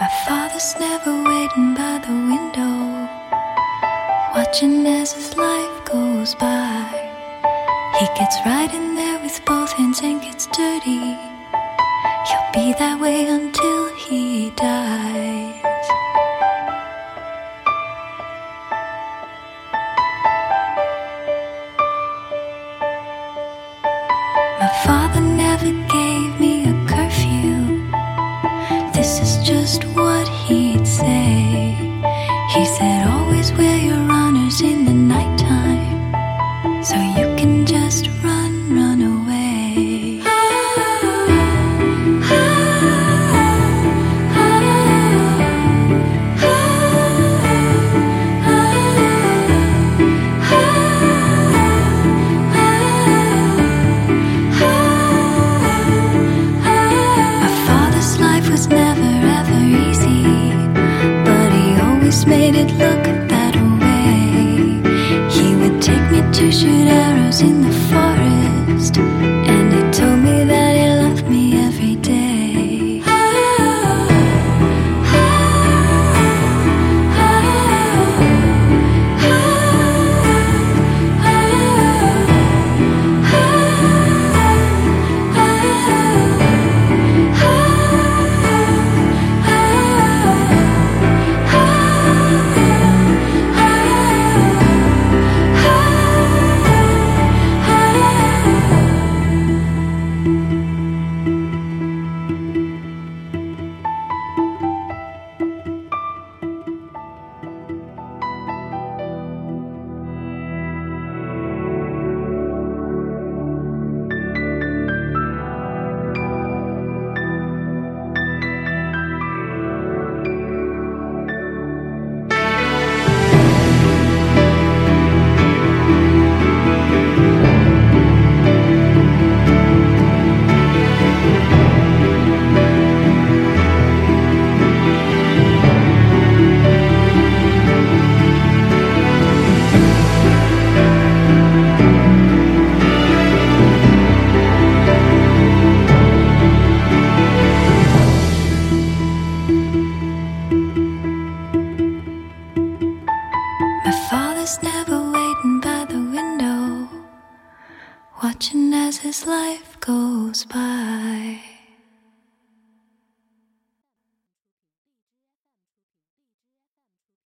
My father's never waiting by the window, watching as his life goes by. He gets right in there with both hands and gets dirty. He'll be that way until he dies. This is just what he'd say. Watching as his life goes by.